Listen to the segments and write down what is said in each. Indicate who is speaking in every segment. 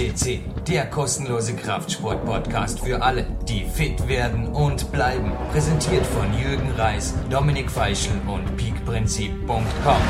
Speaker 1: CC, der kostenlose Kraftsport-Podcast für alle, die fit werden und bleiben. Präsentiert von Jürgen Reis, Dominik Feischl und peakprinzip.com.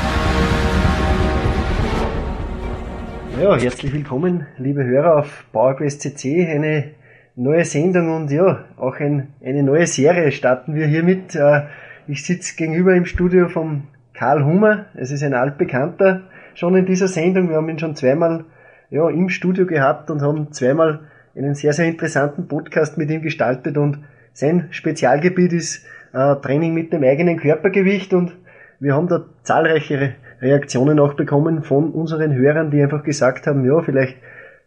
Speaker 2: Ja, herzlich willkommen, liebe Hörer auf PowerQuest CC. Eine neue Sendung und ja, auch ein, eine neue Serie starten wir hiermit. Äh, ich sitze gegenüber im Studio vom Karl Hummer. Es ist ein altbekannter schon in dieser Sendung. Wir haben ihn schon zweimal ja, im Studio gehabt und haben zweimal einen sehr, sehr interessanten Podcast mit ihm gestaltet und sein Spezialgebiet ist äh, Training mit dem eigenen Körpergewicht und wir haben da zahlreiche Reaktionen auch bekommen von unseren Hörern, die einfach gesagt haben, ja, vielleicht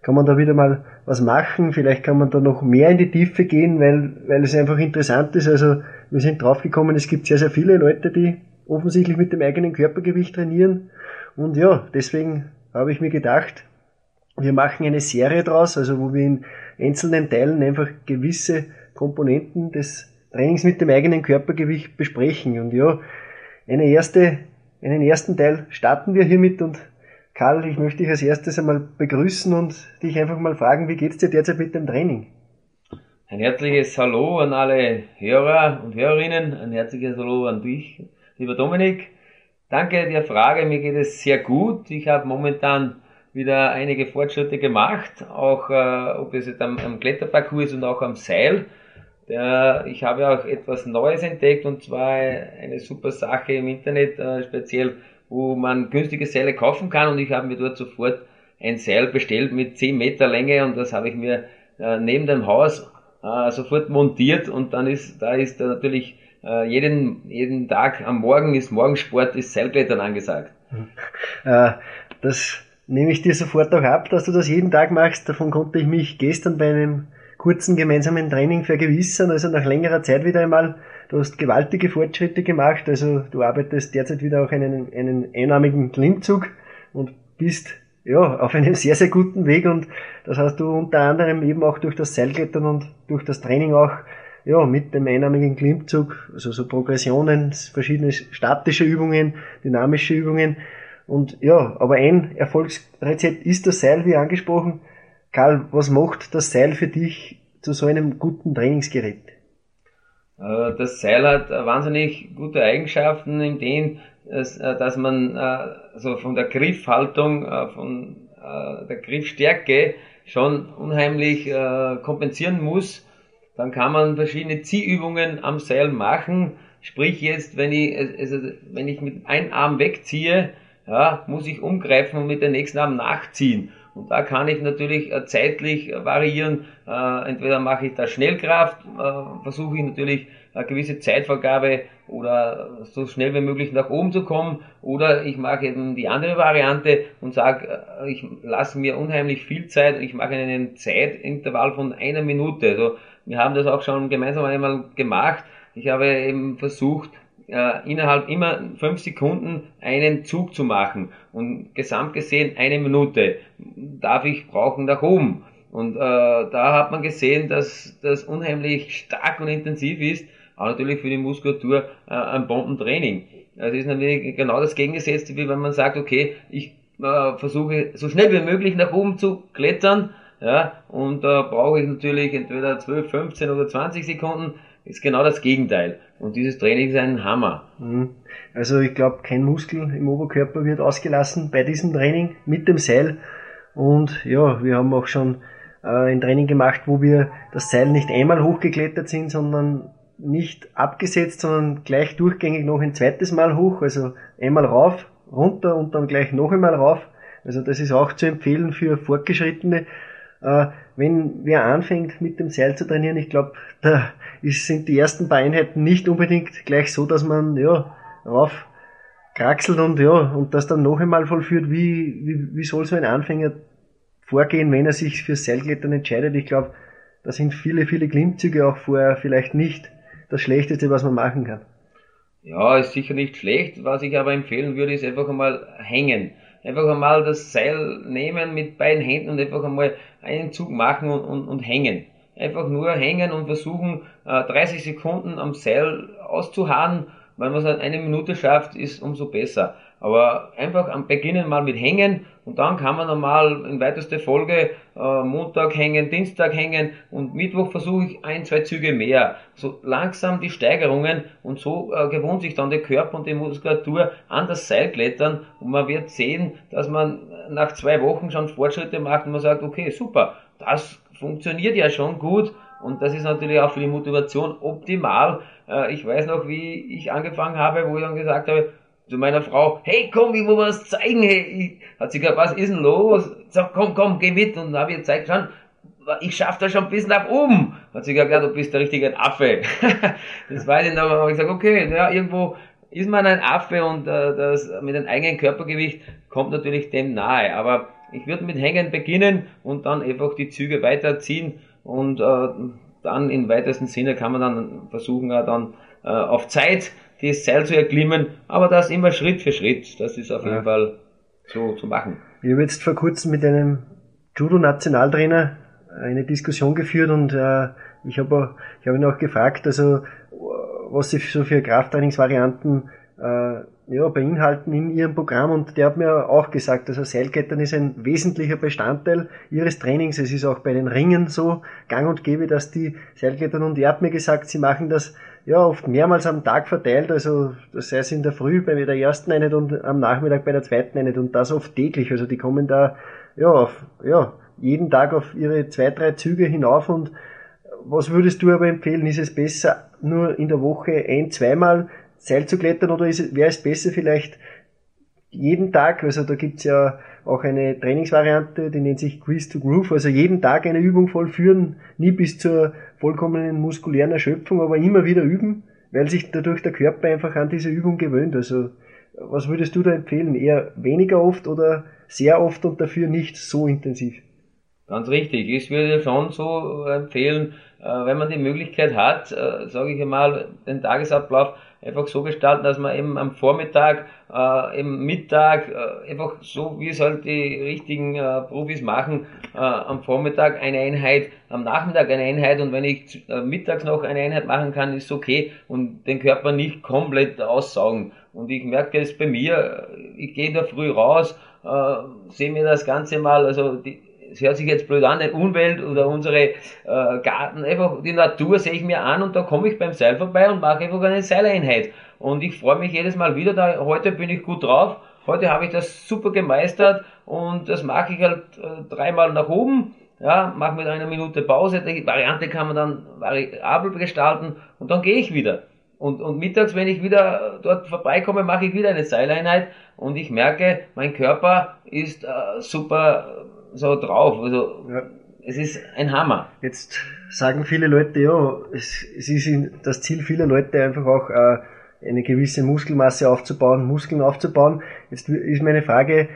Speaker 2: kann man da wieder mal was machen, vielleicht kann man da noch mehr in die Tiefe gehen, weil, weil es einfach interessant ist. Also wir sind draufgekommen, es gibt sehr, sehr viele Leute, die offensichtlich mit dem eigenen Körpergewicht trainieren. Und ja, deswegen habe ich mir gedacht, wir machen eine Serie draus, also wo wir in einzelnen Teilen einfach gewisse Komponenten des Trainings mit dem eigenen Körpergewicht besprechen. Und ja, eine erste, einen ersten Teil starten wir hiermit und Karl, ich möchte dich als erstes einmal begrüßen und dich einfach mal fragen, wie geht's dir derzeit mit dem Training?
Speaker 3: Ein herzliches Hallo an alle Hörer und Hörerinnen, ein herzliches Hallo an dich, lieber Dominik. Danke der Frage, mir geht es sehr gut. Ich habe momentan wieder einige Fortschritte gemacht, auch äh, ob es jetzt am, am Kletterparcours ist und auch am Seil. Der, ich habe auch etwas Neues entdeckt und zwar eine super Sache im Internet, äh, speziell, wo man günstige Seile kaufen kann und ich habe mir dort sofort ein Seil bestellt mit 10 Meter Länge und das habe ich mir äh, neben dem Haus äh, sofort montiert und dann ist, da ist da natürlich äh, jeden, jeden Tag am Morgen ist Morgensport, ist Seilklettern angesagt.
Speaker 2: Äh, das nehme ich dir sofort auch ab, dass du das jeden Tag machst. Davon konnte ich mich gestern bei einem kurzen gemeinsamen Training vergewissern, also nach längerer Zeit wieder einmal. Du hast gewaltige Fortschritte gemacht, also du arbeitest derzeit wieder auch einen, einen einarmigen Klimmzug und bist ja, auf einem sehr, sehr guten Weg und das hast du unter anderem eben auch durch das Seilklettern und durch das Training auch ja, mit dem einarmigen Klimmzug, also so Progressionen, verschiedene statische Übungen, dynamische Übungen, und ja, aber ein Erfolgsrezept ist das Seil, wie angesprochen. Karl, was macht das Seil für dich zu so einem guten Trainingsgerät?
Speaker 3: Äh, das Seil hat wahnsinnig gute Eigenschaften in denen, äh, dass man also von der Griffhaltung, von der Griffstärke schon unheimlich kompensieren muss. Dann kann man verschiedene Ziehübungen am Seil machen. Sprich jetzt, wenn ich, also wenn ich mit einem Arm wegziehe, ja, muss ich umgreifen und mit der nächsten Arm nachziehen. Und da kann ich natürlich äh, zeitlich variieren. Äh, entweder mache ich da Schnellkraft, äh, versuche ich natürlich eine gewisse Zeitvergabe oder so schnell wie möglich nach oben zu kommen. Oder ich mache eben die andere Variante und sage, ich lasse mir unheimlich viel Zeit. Ich mache einen Zeitintervall von einer Minute. Also wir haben das auch schon gemeinsam einmal gemacht. Ich habe eben versucht, äh, innerhalb immer fünf Sekunden einen Zug zu machen. Und gesamt gesehen eine Minute. Darf ich brauchen nach oben. Und äh, da hat man gesehen, dass das unheimlich stark und intensiv ist, auch natürlich für die Muskulatur äh, ein Bombentraining. Das ist natürlich genau das Gegengesetzte, wie wenn man sagt, okay, ich äh, versuche so schnell wie möglich nach oben zu klettern, ja, und da äh, brauche ich natürlich entweder 12, 15 oder 20 Sekunden, ist genau das Gegenteil. Und dieses Training ist ein Hammer.
Speaker 2: Mhm. Also ich glaube, kein Muskel im Oberkörper wird ausgelassen bei diesem Training mit dem Seil. Und ja, wir haben auch schon äh, ein Training gemacht, wo wir das Seil nicht einmal hochgeklettert sind, sondern nicht abgesetzt, sondern gleich durchgängig noch ein zweites Mal hoch. Also einmal rauf, runter und dann gleich noch einmal rauf. Also das ist auch zu empfehlen für Fortgeschrittene. Äh, wenn wer anfängt mit dem Seil zu trainieren, ich glaube, da ist, sind die ersten paar Einheiten nicht unbedingt gleich so, dass man ja rauf kraxelt und ja und das dann noch einmal vollführt. Wie, wie, wie soll so ein Anfänger vorgehen, wenn er sich für Seilklettern entscheidet? Ich glaube, da sind viele, viele Klimmzüge auch vorher vielleicht nicht das Schlechteste, was man machen kann.
Speaker 3: Ja, ist sicher nicht schlecht. Was ich aber empfehlen würde, ist einfach einmal hängen einfach einmal das Seil nehmen mit beiden Händen und einfach einmal einen Zug machen und, und, und hängen. Einfach nur hängen und versuchen, äh, 30 Sekunden am Seil auszuharren. Wenn man es halt eine Minute schafft, ist umso besser. Aber einfach am Beginnen mal mit hängen und dann kann man normal in weiteste Folge äh, Montag hängen, Dienstag hängen und Mittwoch versuche ich ein, zwei Züge mehr. So langsam die Steigerungen und so äh, gewohnt sich dann der Körper und die Muskulatur an das Seil klettern und man wird sehen, dass man nach zwei Wochen schon Fortschritte macht und man sagt, okay, super, das funktioniert ja schon gut und das ist natürlich auch für die Motivation optimal. Äh, ich weiß noch, wie ich angefangen habe, wo ich dann gesagt habe, zu meiner Frau, hey komm, ich muss was zeigen, hey. Hat sie gesagt, was ist denn los? Sag, komm, komm, geh mit. Und dann habe ich gezeigt, schon, ich schaff das schon bis nach oben. Hat sie gesagt, du bist der richtige Affe. das weiß ich noch, aber ich gesagt, okay, ja, irgendwo ist man ein Affe und äh, das mit einem eigenen Körpergewicht kommt natürlich dem nahe. Aber ich würde mit Hängen beginnen und dann einfach die Züge weiterziehen und äh, dann im weitesten Sinne kann man dann versuchen, äh, dann äh, auf Zeit das Seil zu erklimmen, aber das immer Schritt für Schritt. Das ist auf jeden Fall so zu machen.
Speaker 2: Ich habe jetzt vor kurzem mit einem Judo-Nationaltrainer eine Diskussion geführt und äh, ich habe ich hab ihn auch gefragt, also was sie so für Krafttrainingsvarianten äh, ja, beinhalten in ihrem Programm und der hat mir auch gesagt, also Seilklettern ist ein wesentlicher Bestandteil ihres Trainings. Es ist auch bei den Ringen so gang und gäbe, dass die Seilklettern und er hat mir gesagt, sie machen das ja oft mehrmals am Tag verteilt, also das es in der Früh bei der ersten Einheit und am Nachmittag bei der zweiten Einheit und das oft täglich. Also die kommen da ja auf ja jeden Tag auf ihre zwei, drei Züge hinauf und was würdest du aber empfehlen? Ist es besser, nur in der Woche ein, zweimal Seil zu klettern oder wäre es besser vielleicht jeden Tag, also da gibt's ja auch eine Trainingsvariante, die nennt sich Quiz to Groove, also jeden Tag eine Übung vollführen, nie bis zur vollkommenen muskulären Erschöpfung, aber immer wieder üben, weil sich dadurch der Körper einfach an diese Übung gewöhnt. Also was würdest du da empfehlen? Eher weniger oft oder sehr oft und dafür nicht so intensiv?
Speaker 3: Ganz richtig. Ich würde schon so empfehlen, wenn man die Möglichkeit hat, äh, sage ich einmal, den Tagesablauf einfach so gestalten, dass man eben am Vormittag, äh, im Mittag, äh, einfach so wie es halt die richtigen äh, Profis machen, äh, am Vormittag eine Einheit, am Nachmittag eine Einheit und wenn ich äh, mittags noch eine Einheit machen kann, ist okay und den Körper nicht komplett aussaugen. Und ich merke es bei mir, ich gehe da früh raus, äh, sehe mir das Ganze mal, also die, es hört sich jetzt blöd an, die Umwelt oder unsere äh, Garten, einfach die Natur sehe ich mir an und da komme ich beim Seil vorbei und mache einfach eine Seileinheit. Und ich freue mich jedes Mal wieder, da heute bin ich gut drauf, heute habe ich das super gemeistert und das mache ich halt äh, dreimal nach oben, ja, mache mit einer Minute Pause, die Variante kann man dann variabel gestalten und dann gehe ich wieder. Und, und mittags, wenn ich wieder dort vorbeikomme, mache ich wieder eine Seileinheit und ich merke, mein Körper ist äh, super so drauf. Also ja. es ist ein Hammer.
Speaker 2: Jetzt sagen viele Leute, ja, es, es ist das Ziel vieler Leute einfach auch äh, eine gewisse Muskelmasse aufzubauen, Muskeln aufzubauen. Jetzt ist meine Frage,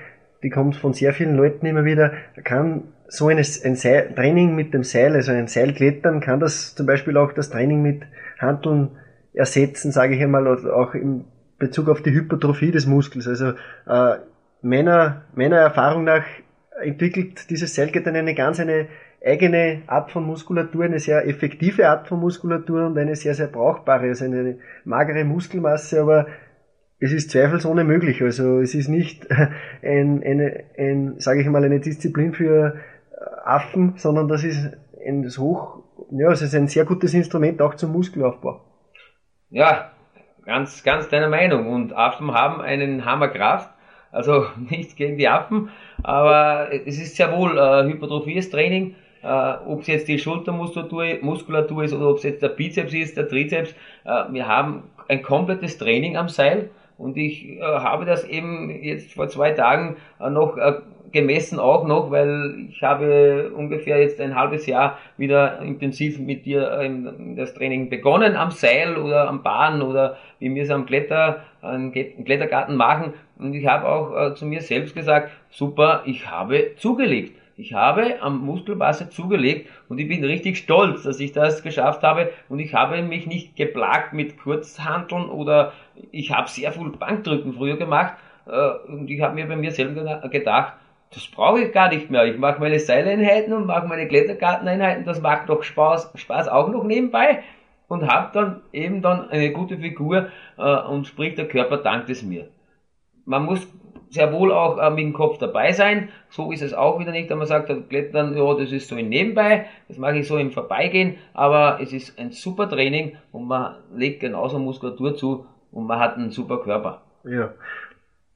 Speaker 2: die kommt von sehr vielen Leuten immer wieder, kann so eine, ein Seil, Training mit dem Seil, also ein Seilklettern, kann das zum Beispiel auch das Training mit Handeln ersetzen, sage ich einmal, auch im Bezug auf die Hypertrophie des Muskels. Also äh, meiner, meiner Erfahrung nach entwickelt dieses Seilklettern eine ganz eine eigene Art von Muskulatur, eine sehr effektive Art von Muskulatur und eine sehr, sehr brauchbare, also eine magere Muskelmasse, aber es ist zweifelsohne möglich. Also es ist nicht ein, eine, ein, sage ich mal, eine Disziplin für Affen, sondern das ist ein hoch, ja, es ist ein sehr gutes Instrument auch zum Muskelaufbau.
Speaker 3: Ja, ganz, ganz deiner Meinung. Und Affen haben einen Hammerkraft also nichts gegen die Affen, aber es ist sehr wohl äh, hypertrophies Training. Äh, ob es jetzt die Schultermuskulatur Muskulatur ist oder ob es jetzt der Bizeps ist, der Trizeps. Äh, wir haben ein komplettes Training am Seil und ich äh, habe das eben jetzt vor zwei Tagen äh, noch äh, gemessen auch noch, weil ich habe ungefähr jetzt ein halbes Jahr wieder intensiv mit dir äh, das Training begonnen am Seil oder am Bahn oder wie wir es am Kletter, am Klettergarten machen. Und ich habe auch äh, zu mir selbst gesagt, super, ich habe zugelegt. Ich habe am Muskelmasse zugelegt und ich bin richtig stolz, dass ich das geschafft habe und ich habe mich nicht geplagt mit Kurzhanteln oder ich habe sehr viel Bankdrücken früher gemacht äh, und ich habe mir bei mir selber gedacht, das brauche ich gar nicht mehr. Ich mache meine Seileinheiten und mache meine Klettergarteneinheiten, das macht doch Spaß, Spaß auch noch nebenbei und habe dann eben dann eine gute Figur äh, und sprich der Körper dankt es mir. man muss sehr wohl auch äh, mit dem Kopf dabei sein. So ist es auch wieder nicht, wenn man sagt, Klettern, ja, das ist so ein Nebenbei, das mache ich so im Vorbeigehen, aber es ist ein super Training und man legt genauso Muskulatur zu und man hat einen super Körper.
Speaker 2: Ja.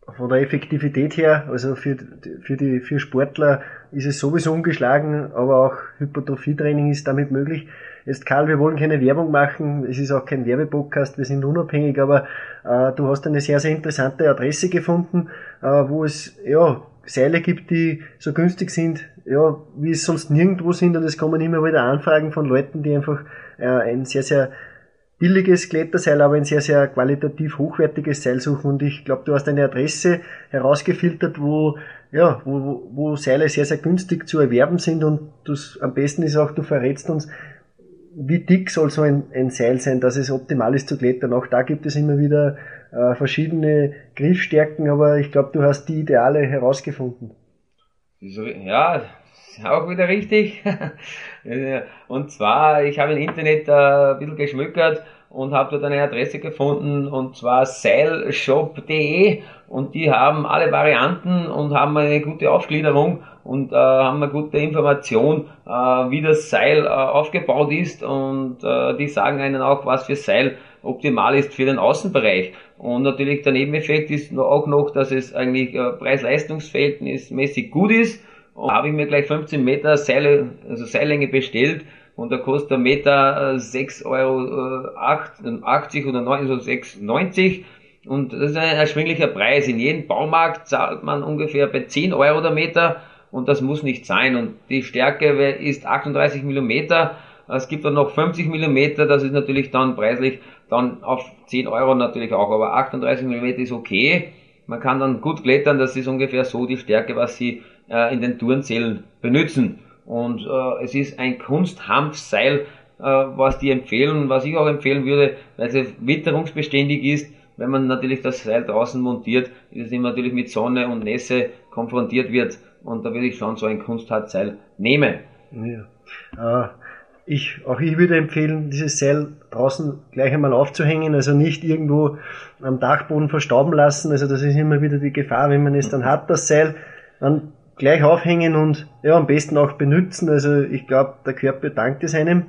Speaker 2: Von der Effektivität her, also für, für die für Sportler ist es sowieso ungeschlagen, aber auch Hypertrophietraining ist damit möglich. Jetzt Karl, wir wollen keine Werbung machen, es ist auch kein Werbepodcast, wir sind unabhängig, aber äh, du hast eine sehr, sehr interessante Adresse gefunden, äh, wo es ja Seile gibt, die so günstig sind, ja, wie es sonst nirgendwo sind und es kommen immer wieder Anfragen von Leuten, die einfach äh, ein sehr, sehr billiges Kletterseil, aber ein sehr, sehr qualitativ hochwertiges Seil suchen. Und ich glaube, du hast eine Adresse herausgefiltert, wo, ja, wo, wo Seile sehr, sehr günstig zu erwerben sind. Und das, am besten ist auch, du verrätst uns, wie dick soll so ein, ein Seil sein, dass es optimal ist zu klettern. Auch da gibt es immer wieder äh, verschiedene Griffstärken, aber ich glaube, du hast die Ideale herausgefunden.
Speaker 3: Ja, auch wieder richtig. und zwar, ich habe im Internet äh, ein bisschen geschmückert und habe dort eine Adresse gefunden und zwar seilshop.de und die haben alle Varianten und haben eine gute Aufgliederung und äh, haben eine gute Information, äh, wie das Seil äh, aufgebaut ist und äh, die sagen einen auch, was für Seil optimal ist für den Außenbereich. Und natürlich der Nebeneffekt ist auch noch, dass es eigentlich äh, Preis-Leistungs-Verhältnnis mäßig gut ist und habe ich mir gleich 15 Meter Seile, also Seillänge bestellt und da kostet der Meter 6,80 äh, Euro 80 oder 9, also 6,90 und das ist ein erschwinglicher Preis. In jedem Baumarkt zahlt man ungefähr bei 10 Euro der Meter und das muss nicht sein. Und die Stärke ist 38 Millimeter. Es gibt dann noch 50 Millimeter, das ist natürlich dann preislich dann auf 10 Euro natürlich auch, aber 38 Millimeter ist okay. Man kann dann gut klettern, das ist ungefähr so die Stärke, was Sie äh, in den Turnzellen benutzen. Und äh, es ist ein Kunsthanfseil, äh, was die empfehlen, was ich auch empfehlen würde, weil es witterungsbeständig ist. Wenn man natürlich das Seil draußen montiert, ist es immer natürlich mit Sonne und Nässe konfrontiert wird. Und da würde ich schon so ein Kunsthartseil nehmen.
Speaker 2: Ja. Ich, auch ich würde empfehlen, dieses Seil draußen gleich einmal aufzuhängen, also nicht irgendwo am Dachboden verstauben lassen. Also das ist immer wieder die Gefahr, wenn man es dann hat, das Seil, dann gleich aufhängen und ja, am besten auch benutzen. Also ich glaube, der Körper dankt es einem.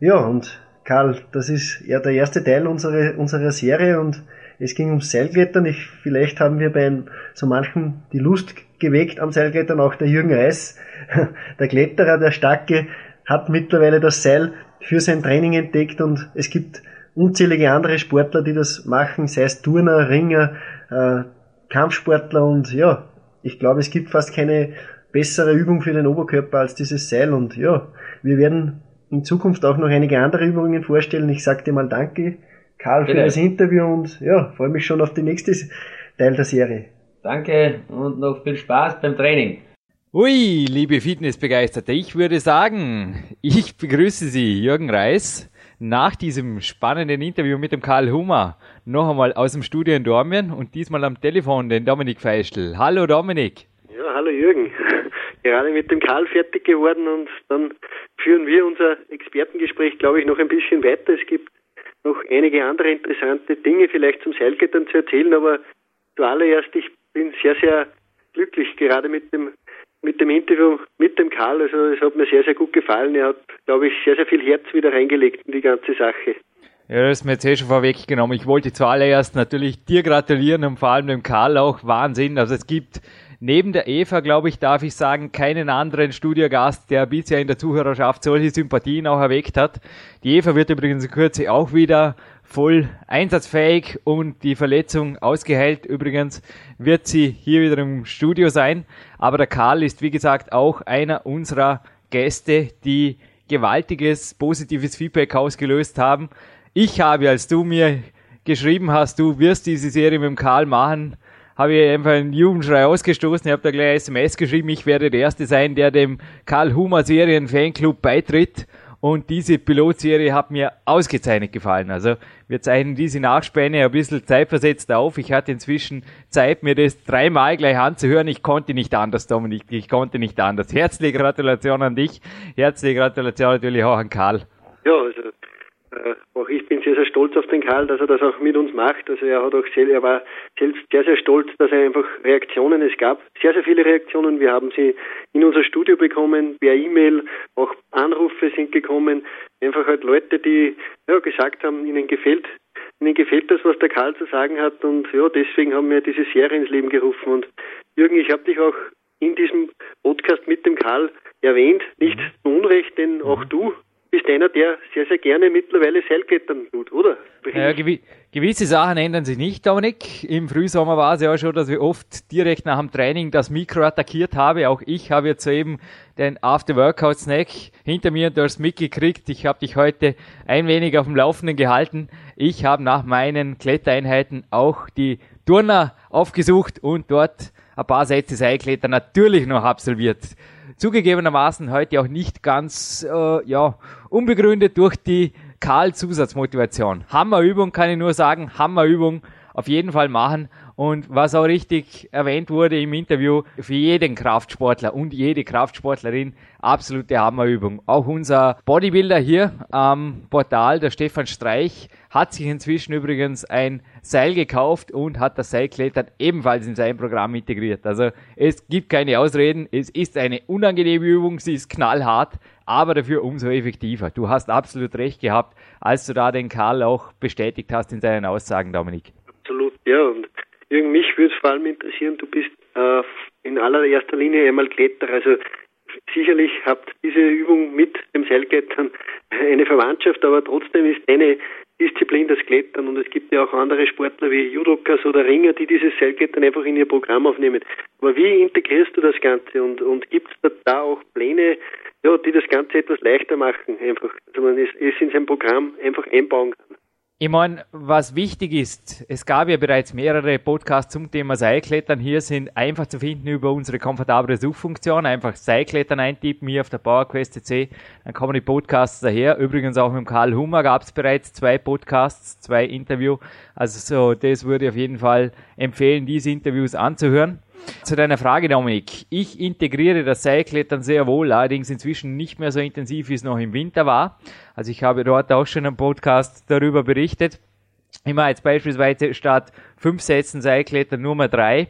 Speaker 2: Ja, und Karl, das ist ja der erste Teil unserer, unserer Serie und es ging ums Seilklettern. Ich, vielleicht haben wir bei so manchen die Lust geweckt am Seilklettern. Auch der Jürgen Reis, der Kletterer, der Starke, hat mittlerweile das Seil für sein Training entdeckt und es gibt unzählige andere Sportler, die das machen, sei es Turner, Ringer, äh, Kampfsportler und ja, ich glaube, es gibt fast keine bessere Übung für den Oberkörper als dieses Seil und ja, wir werden in Zukunft auch noch einige andere Übungen vorstellen. Ich sage dir mal Danke, Karl, für Bitte. das Interview und ja, freue mich schon auf die nächste Teil der Serie.
Speaker 3: Danke und noch viel Spaß beim Training.
Speaker 1: Ui, liebe Fitnessbegeisterte, ich würde sagen, ich begrüße Sie, Jürgen Reis, nach diesem spannenden Interview mit dem Karl Hummer noch einmal aus dem Studio in Dormien und diesmal am Telefon den Dominik Feischl. Hallo Dominik.
Speaker 4: Ja, hallo Jürgen. Gerade mit dem Karl fertig geworden und dann führen wir unser Expertengespräch, glaube ich, noch ein bisschen weiter. Es gibt noch einige andere interessante Dinge vielleicht zum Seilklettern zu erzählen, aber zuallererst, ich bin sehr, sehr glücklich, gerade mit dem mit dem Interview mit dem Karl. Also es hat mir sehr, sehr gut gefallen. Er hat, glaube ich, sehr, sehr viel Herz wieder reingelegt in die ganze Sache.
Speaker 1: Ja, das ist mir jetzt eh schon vorweggenommen. Ich wollte zuallererst natürlich dir gratulieren und vor allem dem Karl auch Wahnsinn. Also es gibt neben der Eva, glaube ich, darf ich sagen, keinen anderen Studiogast, der bisher in der Zuhörerschaft solche Sympathien auch erweckt hat. Die Eva wird übrigens in Kürze auch wieder voll einsatzfähig und die Verletzung ausgeheilt. Übrigens wird sie hier wieder im Studio sein. Aber der Karl ist, wie gesagt, auch einer unserer Gäste, die gewaltiges positives Feedback ausgelöst haben. Ich habe, als du mir geschrieben hast, du wirst diese Serie mit dem Karl machen, habe ich einfach einen Jugendschrei ausgestoßen. Ich habe da gleich SMS geschrieben, ich werde der Erste sein, der dem Karl Hummer Serien Fanclub beitritt. Und diese Pilotserie hat mir ausgezeichnet gefallen. Also wir zeichnen diese Nachspäne ein bisschen zeitversetzt auf. Ich hatte inzwischen Zeit, mir das dreimal gleich anzuhören. Ich konnte nicht anders, Dominik. Ich konnte nicht anders. Herzliche Gratulation an dich. Herzliche Gratulation natürlich auch an Karl.
Speaker 4: Ja, also auch ich bin sehr, sehr stolz auf den Karl, dass er das auch mit uns macht. Also er hat auch sehr, er war selbst sehr, sehr stolz, dass er einfach Reaktionen, es gab sehr, sehr viele Reaktionen. Wir haben sie in unser Studio bekommen, per E-Mail, auch Anrufe sind gekommen. Einfach halt Leute, die ja, gesagt haben, ihnen gefällt, ihnen gefällt das, was der Karl zu sagen hat und ja, deswegen haben wir diese Serie ins Leben gerufen. Und Jürgen, ich habe dich auch in diesem Podcast mit dem Karl erwähnt, nicht zu Unrecht, denn auch du bist einer, der sehr, sehr gerne mittlerweile Seilklettern tut, oder?
Speaker 1: Ja, gewi gewisse Sachen ändern sich nicht, Dominik. Im Frühsommer war es ja auch schon, dass wir oft direkt nach dem Training das Mikro attackiert habe. Auch ich habe jetzt eben den After-Workout-Snack hinter mir und du hast mitgekriegt. Ich habe dich heute ein wenig auf dem Laufenden gehalten. Ich habe nach meinen Klettereinheiten auch die Turner aufgesucht und dort ein paar Sätze Seilkletter natürlich noch absolviert zugegebenermaßen heute auch nicht ganz äh, ja, unbegründet durch die Karl-Zusatzmotivation. Hammerübung kann ich nur sagen, Hammerübung auf jeden Fall machen und was auch richtig erwähnt wurde im Interview, für jeden Kraftsportler und jede Kraftsportlerin absolute Hammerübung. Auch unser Bodybuilder hier am Portal, der Stefan Streich, hat sich inzwischen übrigens ein Seil gekauft und hat das Seilklettern ebenfalls in sein Programm integriert. Also es gibt keine Ausreden, es ist eine unangenehme Übung, sie ist knallhart, aber dafür umso effektiver. Du hast absolut recht gehabt, als du da den Karl auch bestätigt hast in seinen Aussagen, Dominik.
Speaker 4: Absolut, ja. Und Jürgen, mich würde es vor allem interessieren, du bist äh, in allererster Linie einmal Kletterer. Also sicherlich habt diese Übung mit dem Seilklettern eine Verwandtschaft, aber trotzdem ist eine Disziplin das Klettern und es gibt ja auch andere Sportler wie Judokas oder Ringer, die dieses Seilklettern einfach in ihr Programm aufnehmen. Aber wie integrierst du das Ganze und, und gibt es da, da, auch Pläne, ja, die das Ganze etwas leichter machen, einfach, dass man es, es in sein Programm einfach einbauen kann?
Speaker 1: Ich meine, was wichtig ist, es gab ja bereits mehrere Podcasts zum Thema Seilklettern. Hier sind einfach zu finden über unsere komfortable Suchfunktion. Einfach Seilklettern eintippen hier auf der PowerQuest.cc. Dann kommen die Podcasts daher. Übrigens auch mit Karl Hummer gab es bereits zwei Podcasts, zwei Interview. Also so, das würde ich auf jeden Fall empfehlen, diese Interviews anzuhören. Zu deiner Frage, Dominik. Ich integriere das Seilklettern sehr wohl, allerdings inzwischen nicht mehr so intensiv, wie es noch im Winter war. Also ich habe dort auch schon einen Podcast darüber berichtet. Immer jetzt beispielsweise statt fünf Sätzen Seilklettern nur mal drei.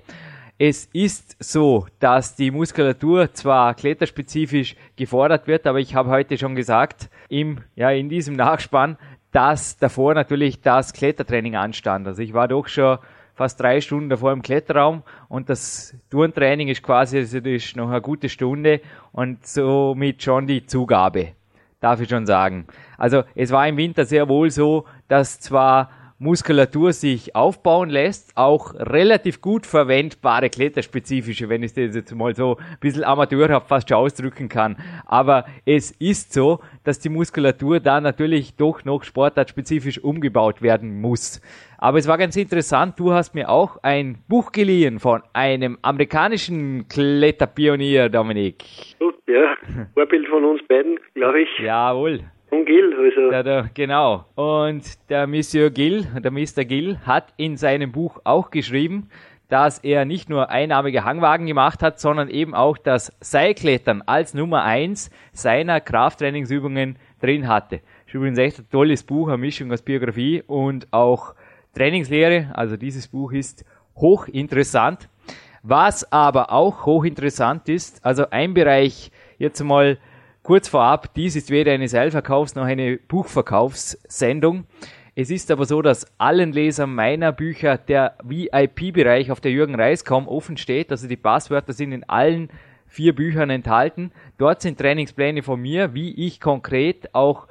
Speaker 1: Es ist so, dass die Muskulatur zwar kletterspezifisch gefordert wird, aber ich habe heute schon gesagt, im, ja, in diesem Nachspann, dass davor natürlich das Klettertraining anstand. Also ich war doch schon fast drei Stunden davor im Kletterraum und das Turntraining ist quasi also das ist noch eine gute Stunde und somit schon die Zugabe, darf ich schon sagen. Also es war im Winter sehr wohl so, dass zwar Muskulatur sich aufbauen lässt, auch relativ gut verwendbare kletterspezifische, wenn ich das jetzt mal so ein bisschen amateurhaft fast schon ausdrücken kann. Aber es ist so, dass die Muskulatur da natürlich doch noch sportartspezifisch umgebaut werden muss. Aber es war ganz interessant, du hast mir auch ein Buch geliehen von einem amerikanischen Kletterpionier, Dominik.
Speaker 4: Gut, ja, Vorbild von uns beiden, glaube ich.
Speaker 1: Jawohl.
Speaker 4: Von Gill, also.
Speaker 1: Der, der, genau. Und der Monsieur Gill, der Mr. Gill, hat in seinem Buch auch geschrieben, dass er nicht nur einarmige Hangwagen gemacht hat, sondern eben auch das Seilklettern als Nummer eins seiner Krafttrainingsübungen drin hatte. Ist übrigens echt ein tolles Buch, eine Mischung aus Biografie und auch Trainingslehre. Also dieses Buch ist hochinteressant. Was aber auch hochinteressant ist, also ein Bereich jetzt mal kurz vorab, dies ist weder eine Seilverkaufs- noch eine Buchverkaufssendung. Es ist aber so, dass allen Lesern meiner Bücher der VIP-Bereich auf der Jürgen Reis.com offen steht. Also die Passwörter sind in allen vier Büchern enthalten. Dort sind Trainingspläne von mir, wie ich konkret auch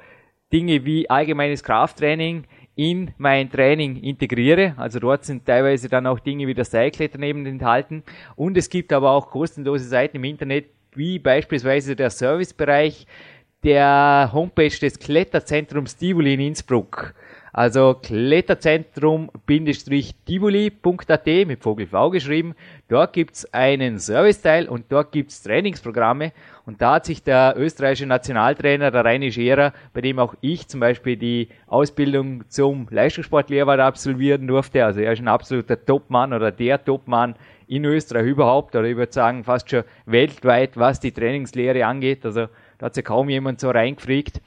Speaker 1: Dinge wie allgemeines Krafttraining in mein Training integriere. Also dort sind teilweise dann auch Dinge wie das Seilklettern eben enthalten. Und es gibt aber auch kostenlose Seiten im Internet, wie beispielsweise der Servicebereich der Homepage des Kletterzentrums Tivoli in Innsbruck. Also Kletterzentrum-tivoli.at mit Vogel V geschrieben. Dort gibt's einen Serviceteil und dort gibt's Trainingsprogramme. Und da hat sich der österreichische Nationaltrainer, der Reini Scherer, bei dem auch ich zum Beispiel die Ausbildung zum Leistungssportlehrer absolvieren durfte, also er ist ein absoluter Topmann oder der Topmann in Österreich überhaupt, oder ich würde sagen fast schon weltweit, was die Trainingslehre angeht. Also da hat sich kaum jemand so reingefriegt.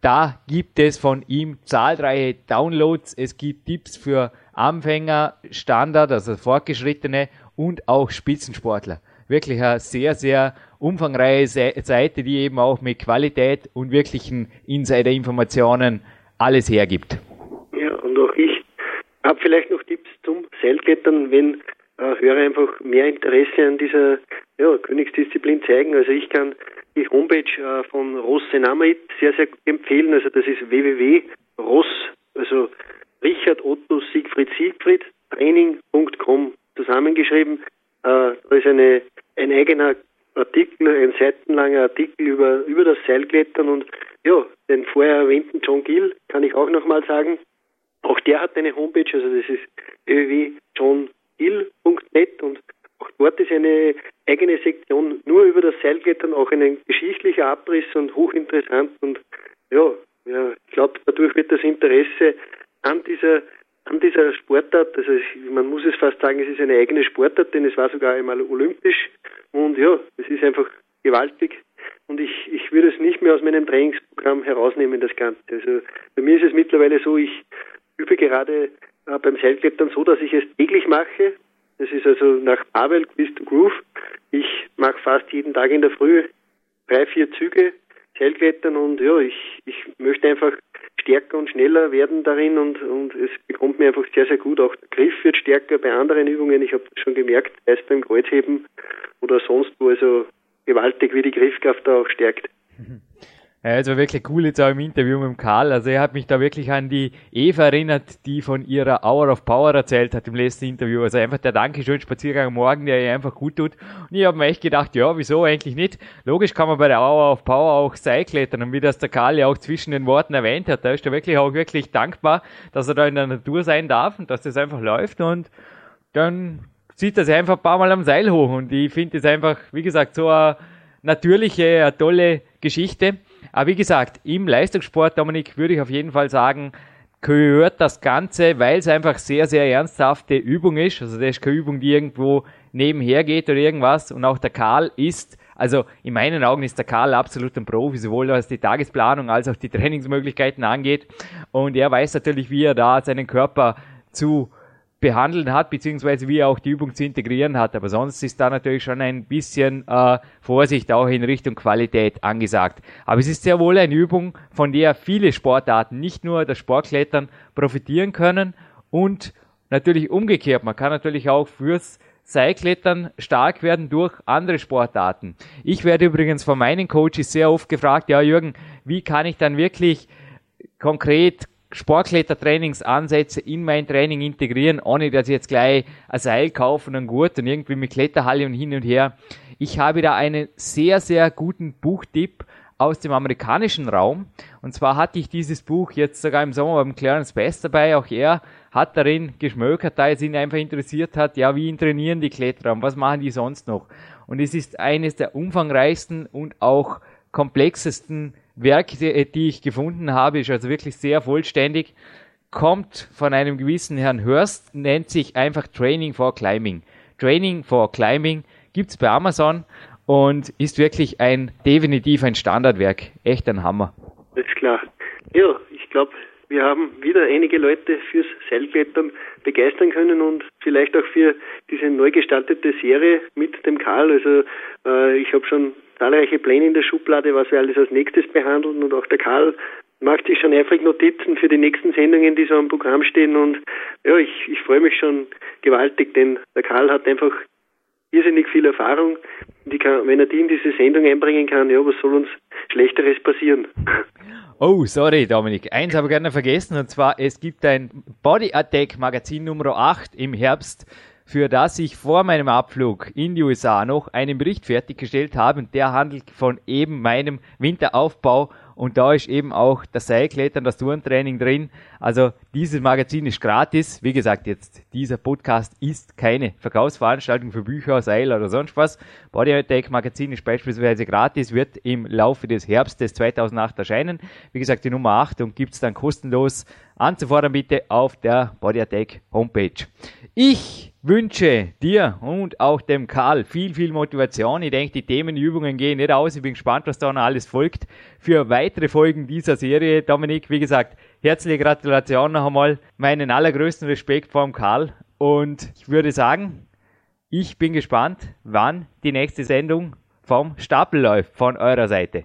Speaker 1: Da gibt es von ihm zahlreiche Downloads. Es gibt Tipps für Anfänger, Standard, also Fortgeschrittene und auch Spitzensportler. Wirklich eine sehr, sehr umfangreiche Seite, die eben auch mit Qualität und wirklichen Insider-Informationen alles hergibt.
Speaker 4: Ja, und auch ich habe vielleicht noch Tipps zum Seilklettern, wenn Hörer einfach mehr Interesse an dieser ja, Königsdisziplin zeigen. Also ich kann die Homepage äh, von Ross Senamait sehr, sehr empfehlen. Also das ist www.ross, also Richard Otto Siegfried Siegfried Training.com zusammengeschrieben. Äh, da ist eine, ein eigener Artikel, ein seitenlanger Artikel über, über das Seilklettern und ja, den vorher erwähnten John Gill kann ich auch nochmal sagen. Auch der hat eine Homepage, also das ist www.johngill.net und auch dort ist eine eigene Sektion nur über das Seilklettern, auch ein geschichtlicher Abriss und hochinteressant und ja, ja ich glaube, dadurch wird das Interesse an dieser an dieser Sportart, also man muss es fast sagen, es ist eine eigene Sportart, denn es war sogar einmal olympisch und ja, es ist einfach gewaltig und ich, ich würde es nicht mehr aus meinem Trainingsprogramm herausnehmen, das Ganze. Also bei mir ist es mittlerweile so, ich übe gerade äh, beim Seilklettern so, dass ich es täglich mache. Das ist also nach Pavel Quiz to Groove. Ich mache fast jeden Tag in der Früh drei, vier Züge Seilklettern und ja, ich, ich möchte einfach stärker und schneller werden darin und, und es bekommt mir einfach sehr, sehr gut. Auch der Griff wird stärker bei anderen Übungen. Ich habe schon gemerkt, erst beim Kreuzheben oder sonst wo, also gewaltig, wie die Griffkraft da auch stärkt.
Speaker 1: Ja, also wirklich cool jetzt auch im Interview mit dem Karl. Also er hat mich da wirklich an die Eva erinnert, die von ihrer Hour of Power erzählt hat im letzten Interview. Also einfach der Dankeschön Spaziergang am Morgen, der ihr einfach gut tut. Und ich habe mir echt gedacht, ja, wieso eigentlich nicht? Logisch kann man bei der Hour of Power auch Seilklettern und wie das der Karl ja auch zwischen den Worten erwähnt hat, da ist er wirklich auch wirklich dankbar, dass er da in der Natur sein darf und dass das einfach läuft und dann zieht er sich einfach ein paar Mal am Seil hoch und ich finde das einfach, wie gesagt, so eine natürliche, eine tolle Geschichte. Aber wie gesagt, im Leistungssport, Dominik, würde ich auf jeden Fall sagen, gehört das Ganze, weil es einfach sehr, sehr ernsthafte Übung ist. Also das ist keine Übung, die irgendwo nebenher geht oder irgendwas. Und auch der Karl ist, also in meinen Augen ist der Karl absolut ein Profi, sowohl was die Tagesplanung als auch die Trainingsmöglichkeiten angeht. Und er weiß natürlich, wie er da seinen Körper zu behandeln hat, beziehungsweise wie er auch die Übung zu integrieren hat. Aber sonst ist da natürlich schon ein bisschen äh, Vorsicht auch in Richtung Qualität angesagt. Aber es ist sehr wohl eine Übung, von der viele Sportarten, nicht nur das Sportklettern, profitieren können und natürlich umgekehrt. Man kann natürlich auch fürs Seilklettern stark werden durch andere Sportarten. Ich werde übrigens von meinen Coaches sehr oft gefragt, ja Jürgen, wie kann ich dann wirklich konkret Sportklettertrainingsansätze in mein Training integrieren, ohne dass ich jetzt gleich ein Seil kaufe und einen Gurt und irgendwie mit Kletterhalle und hin und her. Ich habe da einen sehr, sehr guten Buchtipp aus dem amerikanischen Raum. Und zwar hatte ich dieses Buch jetzt sogar im Sommer beim Clarence Best dabei. Auch er hat darin geschmökert, da es ihn einfach interessiert hat, ja, wie trainieren die Kletterer und was machen die sonst noch? Und es ist eines der umfangreichsten und auch komplexesten Werk, die ich gefunden habe, ist also wirklich sehr vollständig, kommt von einem gewissen Herrn Hurst, nennt sich einfach Training for Climbing. Training for Climbing gibt's bei Amazon und ist wirklich ein definitiv ein Standardwerk. Echt ein Hammer.
Speaker 4: Ist klar. Ja, ich glaube, wir haben wieder einige Leute fürs Seilklettern begeistern können und vielleicht auch für diese neu gestaltete Serie mit dem Karl. Also äh, ich habe schon zahlreiche Pläne in der Schublade, was wir alles als nächstes behandeln und auch der Karl macht sich schon eifrig Notizen für die nächsten Sendungen, die so am Programm stehen und ja, ich, ich freue mich schon gewaltig, denn der Karl hat einfach irrsinnig viel Erfahrung. Kann, wenn er die in diese Sendung einbringen kann, ja, was soll uns Schlechteres passieren?
Speaker 1: Oh, sorry, Dominik. Eins habe ich gerne vergessen, und zwar, es gibt ein Body Attack Magazin Nummer 8 im Herbst für das ich vor meinem Abflug in die USA noch einen Bericht fertiggestellt habe und der handelt von eben meinem Winteraufbau und da ist eben auch das Seilklettern, das Tourentraining drin. Also dieses Magazin ist gratis. Wie gesagt, jetzt dieser Podcast ist keine Verkaufsveranstaltung für Bücher, Seil oder sonst was. Body Attack Magazin ist beispielsweise gratis, wird im Laufe des Herbstes 2008 erscheinen. Wie gesagt, die Nummer 8 und gibt's dann kostenlos anzufordern bitte auf der Body Attack Homepage. Ich wünsche dir und auch dem Karl viel, viel Motivation. Ich denke, die Themen, die Übungen gehen nicht aus. Ich bin gespannt, was da noch alles folgt für weitere Folgen dieser Serie. Dominik, wie gesagt, herzliche Gratulation noch einmal. Meinen allergrößten Respekt vor dem Karl. Und ich würde sagen, ich bin gespannt, wann die nächste Sendung vom Stapel läuft von eurer Seite.